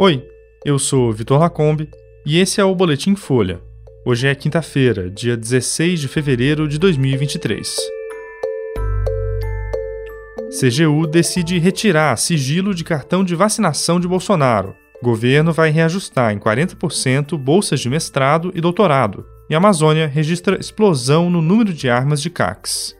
Oi, eu sou Vitor Lacombe e esse é o Boletim Folha. Hoje é quinta-feira, dia 16 de fevereiro de 2023. CGU decide retirar sigilo de cartão de vacinação de Bolsonaro. Governo vai reajustar em 40% bolsas de mestrado e doutorado. E a Amazônia registra explosão no número de armas de CACs.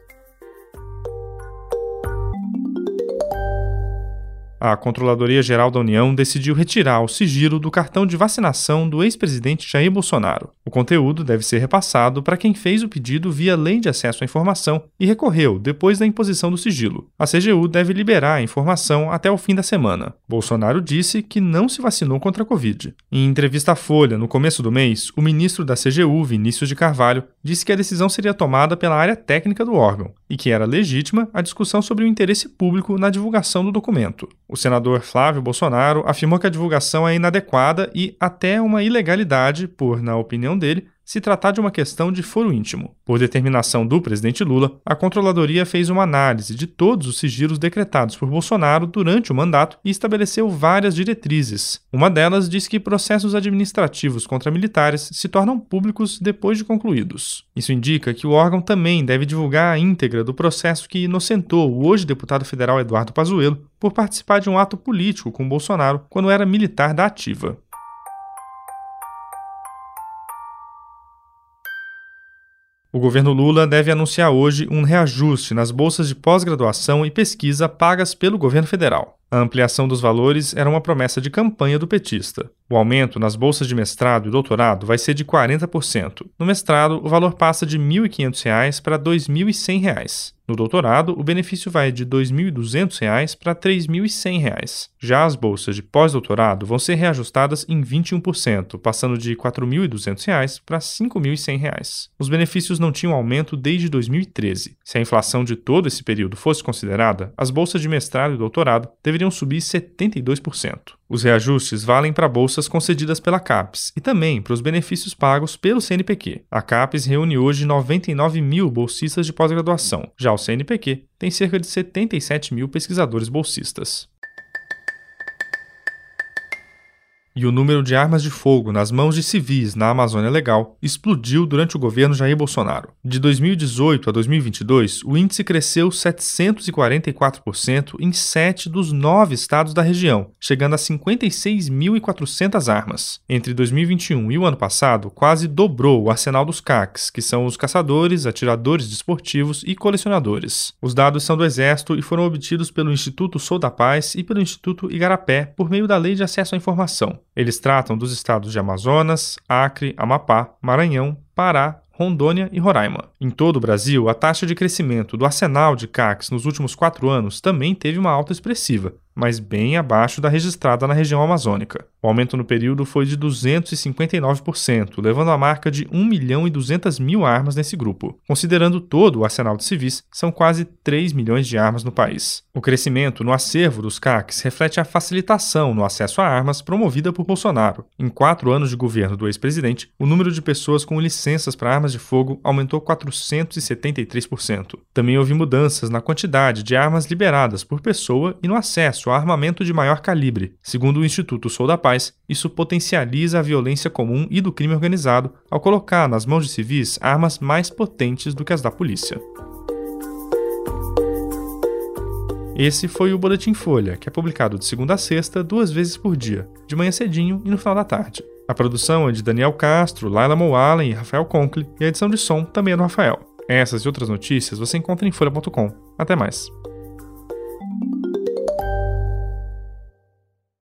A Controladoria Geral da União decidiu retirar o sigilo do cartão de vacinação do ex-presidente Jair Bolsonaro. O conteúdo deve ser repassado para quem fez o pedido via Lei de Acesso à Informação e recorreu depois da imposição do sigilo. A CGU deve liberar a informação até o fim da semana. Bolsonaro disse que não se vacinou contra a Covid. Em entrevista à Folha, no começo do mês, o ministro da CGU, Vinícius de Carvalho, disse que a decisão seria tomada pela área técnica do órgão e que era legítima a discussão sobre o interesse público na divulgação do documento. O senador Flávio Bolsonaro afirmou que a divulgação é inadequada e até uma ilegalidade, por, na opinião dele, se tratar de uma questão de foro íntimo. Por determinação do presidente Lula, a controladoria fez uma análise de todos os sigilos decretados por Bolsonaro durante o mandato e estabeleceu várias diretrizes. Uma delas diz que processos administrativos contra militares se tornam públicos depois de concluídos. Isso indica que o órgão também deve divulgar a íntegra do processo que inocentou o hoje deputado federal Eduardo Pazuello por participar de um ato político com Bolsonaro quando era militar da ativa. O governo Lula deve anunciar hoje um reajuste nas bolsas de pós-graduação e pesquisa pagas pelo governo federal. A ampliação dos valores era uma promessa de campanha do petista. O aumento nas bolsas de mestrado e doutorado vai ser de 40%. No mestrado, o valor passa de R$ 1.500 para R$ 2.100. No doutorado, o benefício vai de R$ 2.200 para R$ 3.100. Já as bolsas de pós-doutorado vão ser reajustadas em 21%, passando de R$ 4.200 para R$ 5.100. Os benefícios não tinham aumento desde 2013. Se a inflação de todo esse período fosse considerada, as bolsas de mestrado e doutorado deveriam subir 72%. Os reajustes valem para bolsas concedidas pela CAPES e também para os benefícios pagos pelo CNPq. A CAPES reúne hoje 99 mil bolsistas de pós-graduação, já o CNPq tem cerca de 77 mil pesquisadores bolsistas. E o número de armas de fogo nas mãos de civis na Amazônia Legal explodiu durante o governo Jair Bolsonaro. De 2018 a 2022, o índice cresceu 744% em sete dos nove estados da região, chegando a 56.400 armas. Entre 2021 e o ano passado, quase dobrou o arsenal dos CACs, que são os caçadores, atiradores desportivos e colecionadores. Os dados são do Exército e foram obtidos pelo Instituto Sou da Paz e pelo Instituto Igarapé por meio da Lei de Acesso à Informação. Eles tratam dos estados de Amazonas, Acre, Amapá, Maranhão, Pará, Rondônia e Roraima. Em todo o Brasil, a taxa de crescimento do arsenal de CACs nos últimos quatro anos também teve uma alta expressiva, mas bem abaixo da registrada na região amazônica. O aumento no período foi de 259%, levando a marca de 1 milhão e 200 mil armas nesse grupo. Considerando todo o arsenal de civis, são quase 3 milhões de armas no país. O crescimento no acervo dos CACs reflete a facilitação no acesso a armas promovida por Bolsonaro. Em quatro anos de governo do ex-presidente, o número de pessoas com licenças para armas de fogo aumentou 473%. Também houve mudanças na quantidade de armas liberadas por pessoa e no acesso a armamento de maior calibre. Segundo o Instituto Sou da Paz, isso potencializa a violência comum e do crime organizado ao colocar nas mãos de civis armas mais potentes do que as da polícia. Esse foi o Boletim Folha, que é publicado de segunda a sexta, duas vezes por dia, de manhã cedinho e no final da tarde. A produção é de Daniel Castro, Laila Moalen e Rafael Conkle, e a edição de som também é do Rafael. Essas e outras notícias você encontra em folha.com. Até mais.